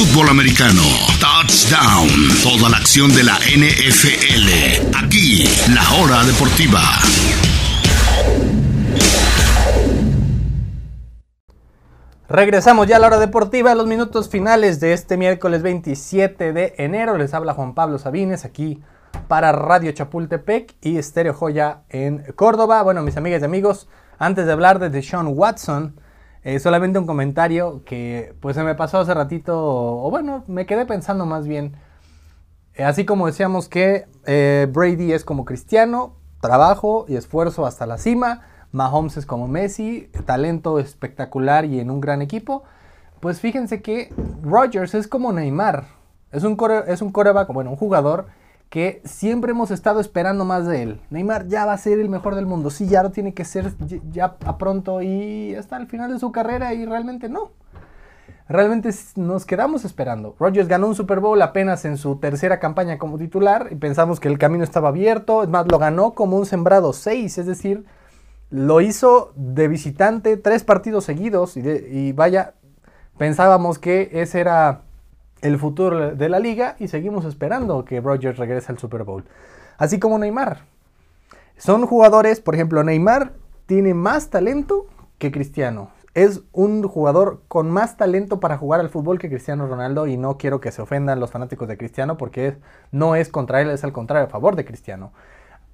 fútbol americano. Touchdown. Toda la acción de la NFL. Aquí, la hora deportiva. Regresamos ya a la hora deportiva, a los minutos finales de este miércoles 27 de enero. Les habla Juan Pablo Sabines aquí para Radio Chapultepec y Estéreo Joya en Córdoba. Bueno, mis amigas y amigos, antes de hablar de Deshaun Watson, eh, solamente un comentario que pues se me pasó hace ratito, o bueno, me quedé pensando más bien. Eh, así como decíamos que eh, Brady es como Cristiano, trabajo y esfuerzo hasta la cima. Mahomes es como Messi, talento espectacular y en un gran equipo. Pues fíjense que Rodgers es como Neymar. Es un, es un coreback, bueno, un jugador que siempre hemos estado esperando más de él. Neymar ya va a ser el mejor del mundo. Sí, ya lo tiene que ser ya a pronto y hasta el final de su carrera y realmente no. Realmente nos quedamos esperando. Rodgers ganó un Super Bowl apenas en su tercera campaña como titular y pensamos que el camino estaba abierto. Es más, lo ganó como un sembrado 6, es decir, lo hizo de visitante tres partidos seguidos y, vaya, pensábamos que ese era el futuro de la liga y seguimos esperando que Rogers regrese al Super Bowl. Así como Neymar. Son jugadores, por ejemplo, Neymar tiene más talento que Cristiano. Es un jugador con más talento para jugar al fútbol que Cristiano Ronaldo y no quiero que se ofendan los fanáticos de Cristiano porque no es contra él, es al contrario, a favor de Cristiano.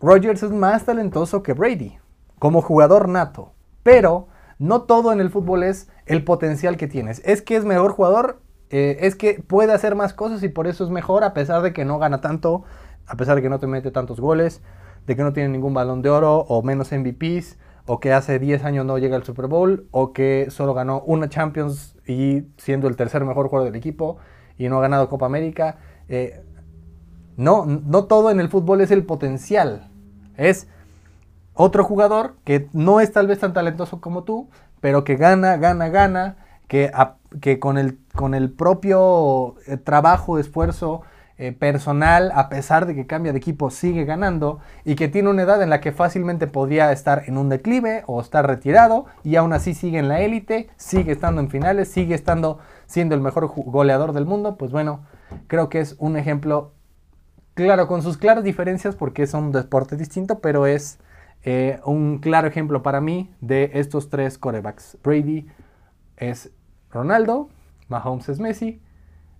Rogers es más talentoso que Brady como jugador nato. Pero no todo en el fútbol es el potencial que tienes. Es que es mejor jugador, eh, es que puede hacer más cosas y por eso es mejor a pesar de que no gana tanto, a pesar de que no te mete tantos goles, de que no tiene ningún balón de oro o menos MVPs, o que hace 10 años no llega al Super Bowl, o que solo ganó una Champions y siendo el tercer mejor jugador del equipo y no ha ganado Copa América. Eh, no, no todo en el fútbol es el potencial. Es otro jugador que no es tal vez tan talentoso como tú, pero que gana, gana, gana, que, que con, el, con el propio eh, trabajo, esfuerzo eh, personal, a pesar de que cambia de equipo, sigue ganando y que tiene una edad en la que fácilmente podría estar en un declive o estar retirado y aún así sigue en la élite, sigue estando en finales, sigue estando siendo el mejor goleador del mundo, pues bueno, creo que es un ejemplo claro, con sus claras diferencias porque es un deporte distinto, pero es eh, un claro ejemplo para mí de estos tres corebacks. Brady es Ronaldo, Mahomes es Messi,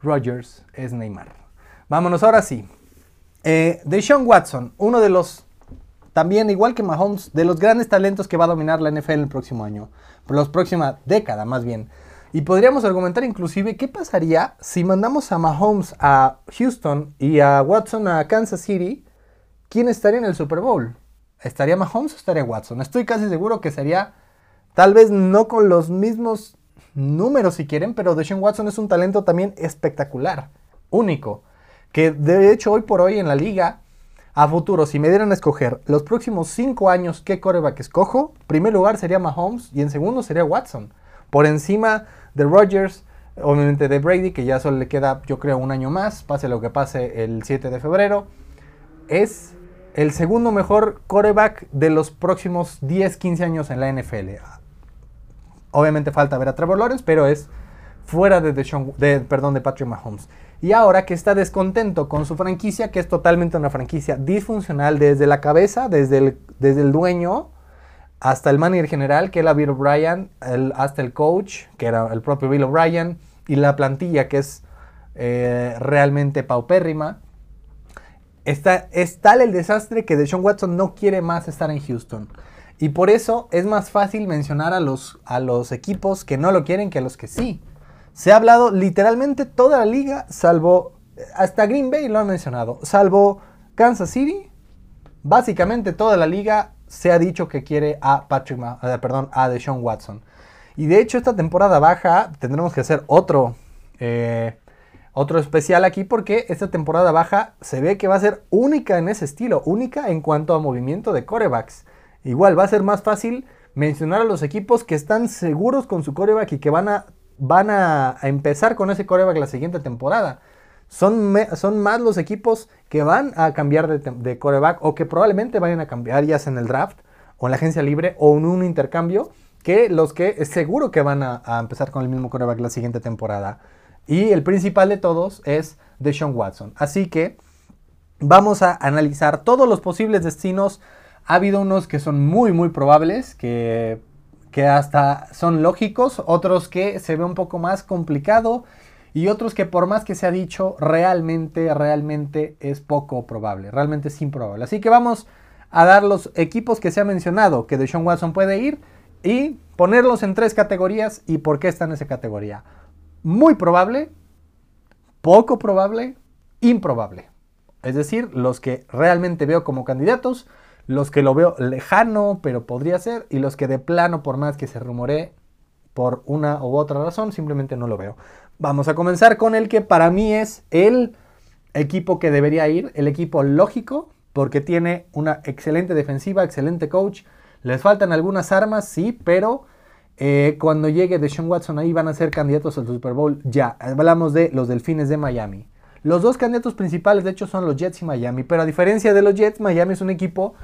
Rogers es Neymar. Vámonos ahora sí. Eh, Deshaun Watson, uno de los, también igual que Mahomes, de los grandes talentos que va a dominar la NFL el próximo año, por la próxima década más bien. Y podríamos argumentar inclusive qué pasaría si mandamos a Mahomes a Houston y a Watson a Kansas City, ¿quién estaría en el Super Bowl? ¿Estaría Mahomes o estaría Watson? Estoy casi seguro que sería, tal vez no con los mismos números si quieren, pero Deshaun Watson es un talento también espectacular, único, que de hecho hoy por hoy en la liga, a futuro, si me dieran a escoger los próximos cinco años qué coreback escojo, en primer lugar sería Mahomes y en segundo sería Watson, por encima de Rodgers, obviamente de Brady, que ya solo le queda yo creo un año más, pase lo que pase el 7 de febrero, es el segundo mejor coreback de los próximos 10, 15 años en la NFL. Obviamente falta ver a Trevor Lawrence, pero es fuera de, de, perdón, de Patrick Mahomes. Y ahora que está descontento con su franquicia, que es totalmente una franquicia disfuncional desde la cabeza, desde el, desde el dueño, hasta el manager general, que era Bill O'Brien, hasta el coach, que era el propio Bill O'Brien, y la plantilla, que es eh, realmente paupérrima. Está, es tal el desastre que Deshaun Watson no quiere más estar en Houston. Y por eso es más fácil mencionar a los, a los equipos que no lo quieren que a los que sí. Se ha hablado literalmente toda la liga, salvo, hasta Green Bay lo han mencionado, salvo Kansas City. Básicamente toda la liga se ha dicho que quiere a Patrick, eh, perdón, a Deshaun Watson. Y de hecho esta temporada baja tendremos que hacer otro eh, otro especial aquí porque esta temporada baja se ve que va a ser única en ese estilo, única en cuanto a movimiento de corebacks. Igual va a ser más fácil mencionar a los equipos que están seguros con su coreback y que van a, van a, empezar con ese coreback la siguiente temporada. Son, son, más los equipos que van a cambiar de, de, coreback o que probablemente vayan a cambiar ya sea en el draft o en la agencia libre o en un intercambio que los que seguro que van a, a empezar con el mismo coreback la siguiente temporada. Y el principal de todos es Deshaun Watson. Así que vamos a analizar todos los posibles destinos. Ha habido unos que son muy, muy probables, que, que hasta son lógicos, otros que se ve un poco más complicado y otros que por más que se ha dicho, realmente, realmente es poco probable, realmente es improbable. Así que vamos a dar los equipos que se ha mencionado que Deshaun Watson puede ir y ponerlos en tres categorías y por qué está en esa categoría. Muy probable, poco probable, improbable. Es decir, los que realmente veo como candidatos, los que lo veo lejano, pero podría ser, y los que de plano, por más que se rumore por una u otra razón, simplemente no lo veo. Vamos a comenzar con el que para mí es el equipo que debería ir, el equipo lógico, porque tiene una excelente defensiva, excelente coach. Les faltan algunas armas, sí, pero eh, cuando llegue Deshaun Watson ahí van a ser candidatos al Super Bowl ya. Hablamos de los Delfines de Miami. Los dos candidatos principales, de hecho, son los Jets y Miami. Pero a diferencia de los Jets, Miami es un equipo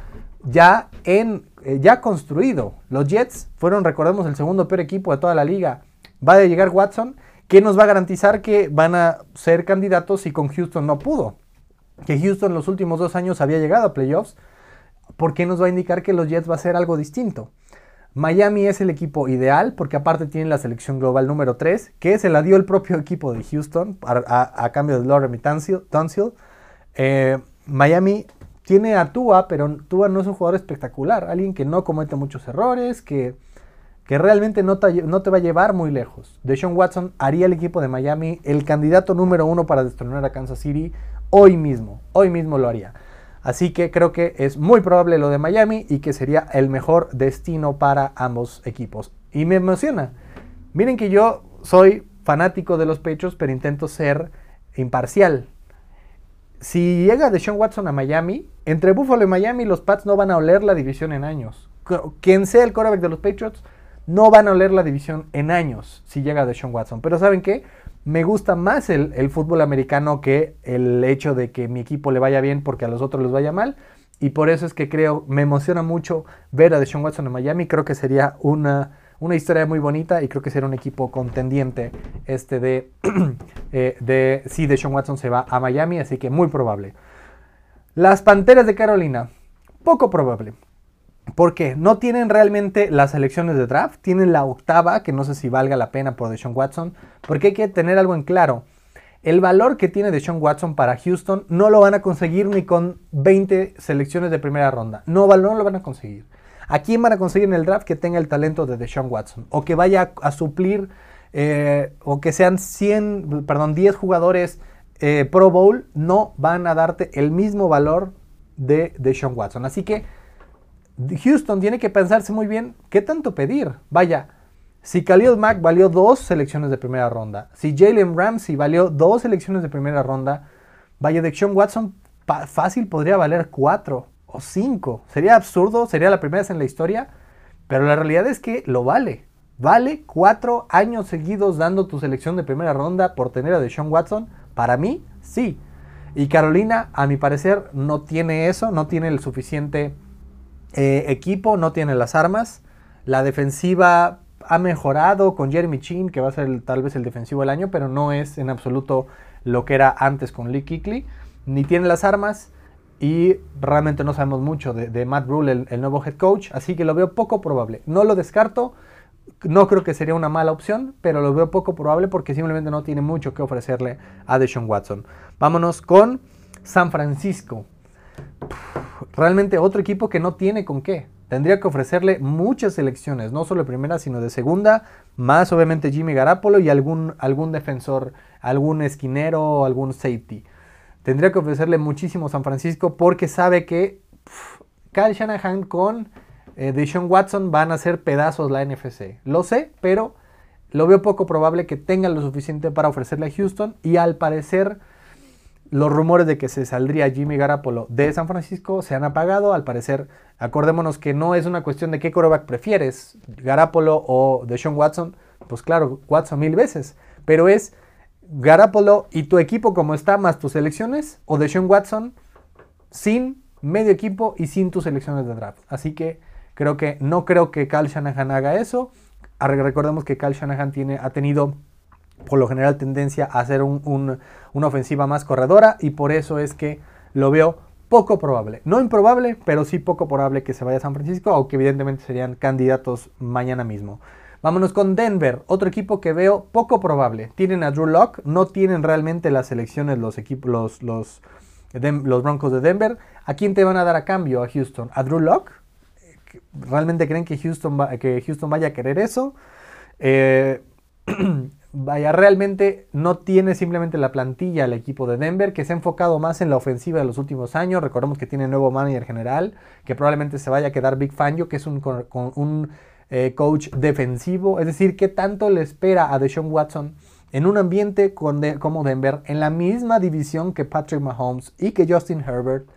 ya, en, eh, ya construido. Los Jets fueron, recordemos, el segundo peor equipo de toda la liga. Va a llegar Watson, que nos va a garantizar que van a ser candidatos si con Houston no pudo. Que Houston los últimos dos años había llegado a playoffs. ¿Por qué nos va a indicar que los Jets va a ser algo distinto? Miami es el equipo ideal porque aparte tiene la selección global número 3, que se la dio el propio equipo de Houston a, cambio de Lorem Tunsil. Eh, Miami tiene a Tua, pero Tua no es un jugador espectacular, alguien que no comete muchos errores, que, que realmente no te, no te, va a llevar muy lejos. Deshaun Watson haría el equipo de Miami el candidato número uno para destronar a Kansas City hoy mismo, hoy mismo lo haría. Así que creo que es muy probable lo de Miami y que sería el mejor destino para ambos equipos. Y me emociona. Miren que yo soy fanático de los pechos, pero intento ser imparcial. Si llega Deshaun Watson a Miami, entre Buffalo y Miami los Pats no van a oler la división en años. Quien sea el quarterback de los Patriots, no van a oler la división en años si llega Deshaun Watson. Pero ¿saben qué? Me gusta más el, fútbol americano que el hecho de que mi equipo le vaya bien porque a los otros les vaya mal. Y por eso es que creo, me emociona mucho ver a Deshaun Watson en Miami. Creo que sería una, una historia muy bonita y creo que sería un equipo contendiente este de, eh, de si Deshaun Watson se va a Miami. Así que muy probable. Las Panteras de Carolina, poco probable. Porque no tienen realmente las elecciones de draft, tienen la octava, que no sé si valga la pena por Deshaun Watson, porque hay que tener algo en claro. El valor que tiene Deshaun Watson para Houston no lo van a conseguir ni con 20 selecciones de primera ronda. No, no lo van a conseguir. ¿A quién van a conseguir en el draft que tenga el talento de Deshaun Watson? O que vaya a, suplir, eh, o que sean 100, perdón, 10 jugadores eh, Pro Bowl, no van a darte el mismo valor de Deshaun Watson. Así que Houston tiene que pensarse muy bien qué tanto pedir. Vaya, si Khalil Mack valió dos selecciones de primera ronda, si Jalen Ramsey valió dos selecciones de primera ronda, vaya, Deshaun Watson fácil podría valer cuatro o cinco. Sería absurdo, sería la primera vez en la historia, pero la realidad es que lo vale. Vale cuatro años seguidos dando tu selección de primera ronda por tener a Deshaun Watson. Para mí, sí. Y Carolina, a mi parecer, no tiene eso, no tiene el suficiente eh, equipo no tiene las armas. La defensiva ha mejorado con Jeremy Chin, que va a ser tal vez el defensivo del año, pero no es en absoluto lo que era antes con Lee Kickley. Ni tiene las armas y realmente no sabemos mucho de, Matt Rule, el, nuevo head coach, así que lo veo poco probable. No lo descarto, no creo que sería una mala opción, pero lo veo poco probable porque simplemente no tiene mucho que ofrecerle a Deshaun Watson. Vámonos con San Francisco realmente otro equipo que no tiene con qué. Tendría que ofrecerle muchas selecciones, no solo de primera, sino de segunda, más obviamente Jimmy Garapolo y algún, algún defensor, algún esquinero, algún safety. Tendría que ofrecerle muchísimo San Francisco porque sabe que Kyle Shanahan con eh, Deshaun Watson van a hacer pedazos la NFC. Lo sé, pero lo veo poco probable que tengan lo suficiente para ofrecerle a Houston y al parecer los rumores de que se saldría Jimmy Garapolo de San Francisco se han apagado. Al parecer, acordémonos que no es una cuestión de qué quarterback prefieres, Garapolo o Deshaun Watson. Pues claro, Watson mil veces. Pero es Garapolo y tu equipo como está, más tus selecciones, o Deshaun Watson sin medio equipo y sin tus selecciones de draft. Así que creo que no creo que Cal Shanahan haga eso. Recordemos que Cal Shanahan tiene, ha tenido por lo general tendencia a hacer una ofensiva más corredora y por eso es que lo veo poco probable. No improbable, pero sí poco probable que se vaya a San Francisco, aunque evidentemente serían candidatos mañana mismo. Vámonos con Denver, otro equipo que veo poco probable. Tienen a Drew Locke, no tienen realmente las selecciones los los, Broncos de Denver. ¿A quién te van a dar a cambio a Houston? ¿A Drew Locke? ¿Realmente creen que Houston, que Houston vaya a querer eso? Eh, vaya, realmente no tiene simplemente la plantilla el equipo de Denver, que se ha enfocado más en la ofensiva de los últimos años. Recordemos que tiene nuevo manager general, que probablemente se vaya a quedar Big Fangio, que es un, eh, coach defensivo. Es decir, ¿qué tanto le espera a Deshaun Watson en un ambiente como Denver, en la misma división que Patrick Mahomes y que Justin Herbert?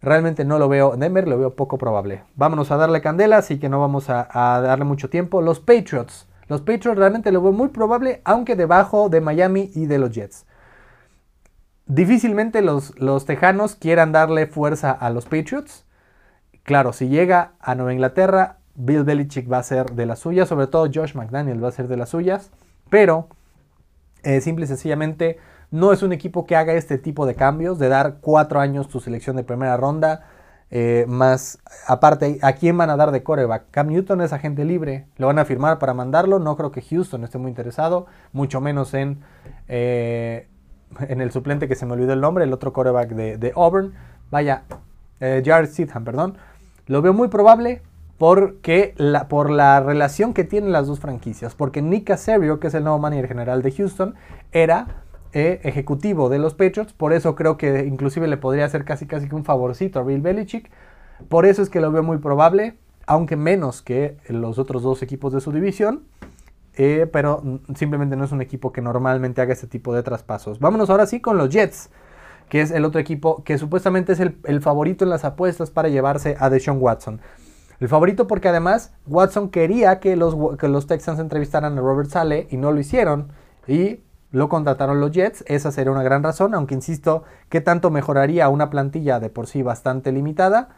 Realmente no lo veo. Denver lo veo poco probable. Vámonos a darle candela, así que no vamos a darle mucho tiempo. Los Patriots. Los Patriots realmente lo veo muy probable, aunque debajo de Miami y de los Jets. Difícilmente los, los Tejanos quieran darle fuerza a los Patriots. Claro, si llega a Nueva Inglaterra, Bill Belichick va a ser de las suyas, sobre todo Josh McDaniel va a ser de las suyas, pero eh, simple y sencillamente no es un equipo que haga este tipo de cambios, de dar cuatro años tu selección de primera ronda, eh, más, aparte, ¿a quién van a dar de coreback? Cam Newton es agente libre, lo van a firmar para mandarlo. No creo que Houston esté muy interesado, mucho menos en, eh, en el suplente que se me olvidó el nombre, el otro coreback de, Auburn. Vaya, eh, Jared Stidham, perdón. Lo veo muy probable porque la, por la relación que tienen las dos franquicias. Porque Nick Casario, que es el nuevo manager general de Houston, era e ejecutivo de los Patriots. Por eso creo que inclusive le podría hacer casi casi que un favorcito a Bill Belichick. Por eso es que lo veo muy probable, aunque menos que los otros dos equipos de su división. Eh, pero simplemente no es un equipo que normalmente haga este tipo de traspasos. Vámonos ahora sí con los Jets, que es el otro equipo que supuestamente es el, favorito en las apuestas para llevarse a Deshaun Watson. El favorito porque además Watson quería que los, que los Texans entrevistaran a Robert Sale y no lo hicieron. Y lo contrataron los Jets, esa sería una gran razón, aunque insisto, ¿qué tanto mejoraría una plantilla de por sí bastante limitada?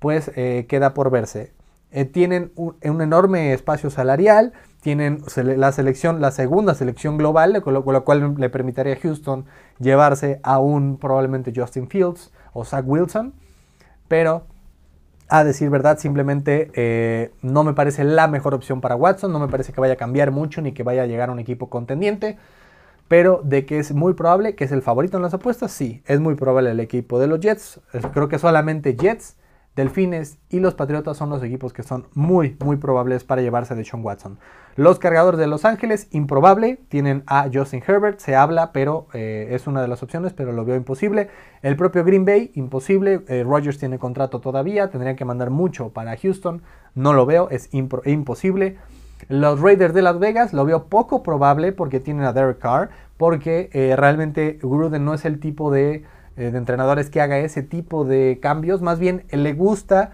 Pues eh, queda por verse. Eh, tienen un, enorme espacio salarial, tienen la selección, la segunda selección global, con lo, cual le permitiría a Houston llevarse a un probablemente Justin Fields o Zach Wilson, pero a decir verdad, simplemente eh, no me parece la mejor opción para Watson, no me parece que vaya a cambiar mucho ni que vaya a llegar a un equipo contendiente. Pero de que es muy probable que es el favorito en las apuestas, sí, es muy probable el equipo de los Jets. Creo que solamente Jets, Delfines y los Patriotas son los equipos que son muy, muy probables para llevarse de Sean Watson. Los cargadores de Los Ángeles, improbable, tienen a Justin Herbert, se habla, pero eh, es una de las opciones, pero lo veo imposible. El propio Green Bay, imposible. Eh, Rogers tiene contrato todavía, tendrían que mandar mucho para Houston, no lo veo, es imposible. Los Raiders de Las Vegas lo veo poco probable porque tienen a Derek Carr, porque eh, realmente Gruden no es el tipo de, eh, de, entrenadores que haga ese tipo de cambios, más bien le gusta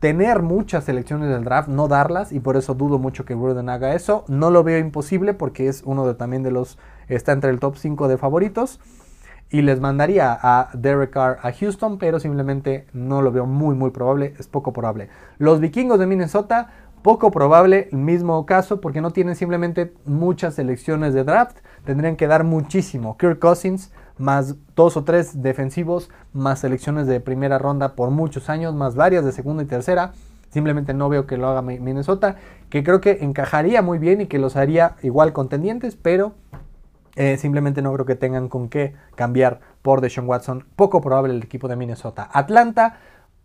tener muchas selecciones del draft, no darlas, y por eso dudo mucho que Gruden haga eso. No lo veo imposible porque es uno de, también de los, está entre el top 5 de favoritos. Y les mandaría a Derek Carr a Houston, pero simplemente no lo veo muy, muy probable, es poco probable. Los vikingos de Minnesota poco probable el mismo caso porque no tienen simplemente muchas selecciones de draft. Tendrían que dar muchísimo. Kirk Cousins más dos o tres defensivos, más selecciones de primera ronda por muchos años, más varias de segunda y tercera. Simplemente no veo que lo haga Minnesota, que creo que encajaría muy bien y que los haría igual contendientes, pero eh, simplemente no creo que tengan con qué cambiar por Deshaun Watson. Poco probable el equipo de Minnesota. Atlanta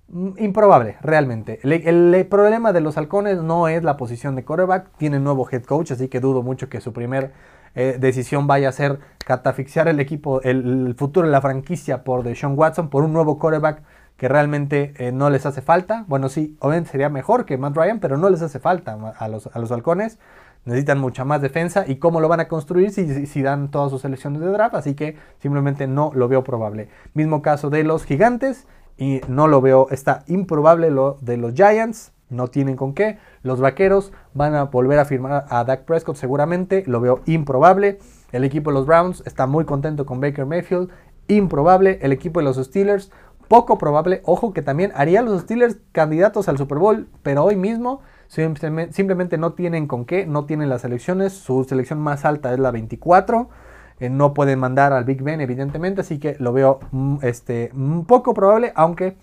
improbable, realmente. El, problema de los halcones no es la posición de quarterback. Tiene nuevo head coach, así que dudo mucho que su primer eh, decisión vaya a ser catafixiar el equipo, el, futuro de la franquicia por Deshaun Watson, por un nuevo quarterback que realmente eh, no les hace falta. Bueno, sí, obviamente sería mejor que Matt Ryan, pero no les hace falta a los, a los halcones. Necesitan mucha más defensa y cómo lo van a construir si, si dan todas sus selecciones de draft, así que simplemente no lo veo probable. Mismo caso de los gigantes, y no lo veo, está improbable lo de los Giants, no tienen con qué. Los Vaqueros van a volver a firmar a Dak Prescott seguramente, lo veo improbable. El equipo de los Browns está muy contento con Baker Mayfield, improbable. El equipo de los Steelers, poco probable. Ojo que también haría los Steelers candidatos al Super Bowl, pero hoy mismo Simplemente, no tienen con qué, no tienen las selecciones. Su selección más alta es la 24. Eh, no pueden mandar al Big Ben, evidentemente, así que lo veo mm, este, un poco probable, aunque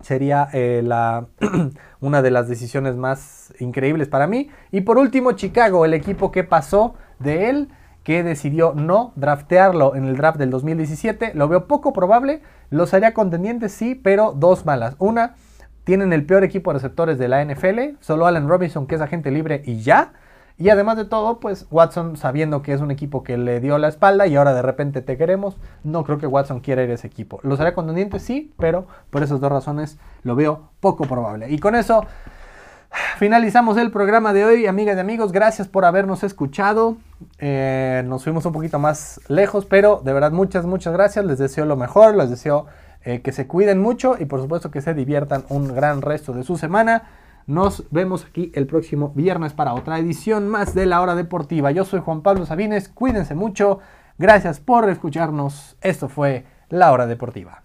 sería eh, la, una de las decisiones más increíbles para mí. Y por último, Chicago, el equipo que pasó de él, que decidió no draftearlo en el draft del 2017. Lo veo poco probable, los haría contendientes, sí, pero dos malas. Una, tienen el peor equipo de receptores de la NFL, solo Allen Robinson, que es agente libre y ya. Y además de todo, pues Watson sabiendo que es un equipo que le dio la espalda y ahora de repente te queremos, no creo que Watson quiera ir a ese equipo. ¿Los hará contendientes? Sí, pero por esas dos razones lo veo poco probable. Y con eso finalizamos el programa de hoy, amigas y amigos. Gracias por habernos escuchado. Eh, nos fuimos un poquito más lejos, pero de verdad muchas, muchas gracias. Les deseo lo mejor, les deseo eh, que se cuiden mucho y por supuesto que se diviertan un gran resto de su semana. Nos vemos aquí el próximo viernes para otra edición más de la hora deportiva. Yo soy Juan Pablo Sabines, cuídense mucho, gracias por escucharnos. Esto fue la hora deportiva.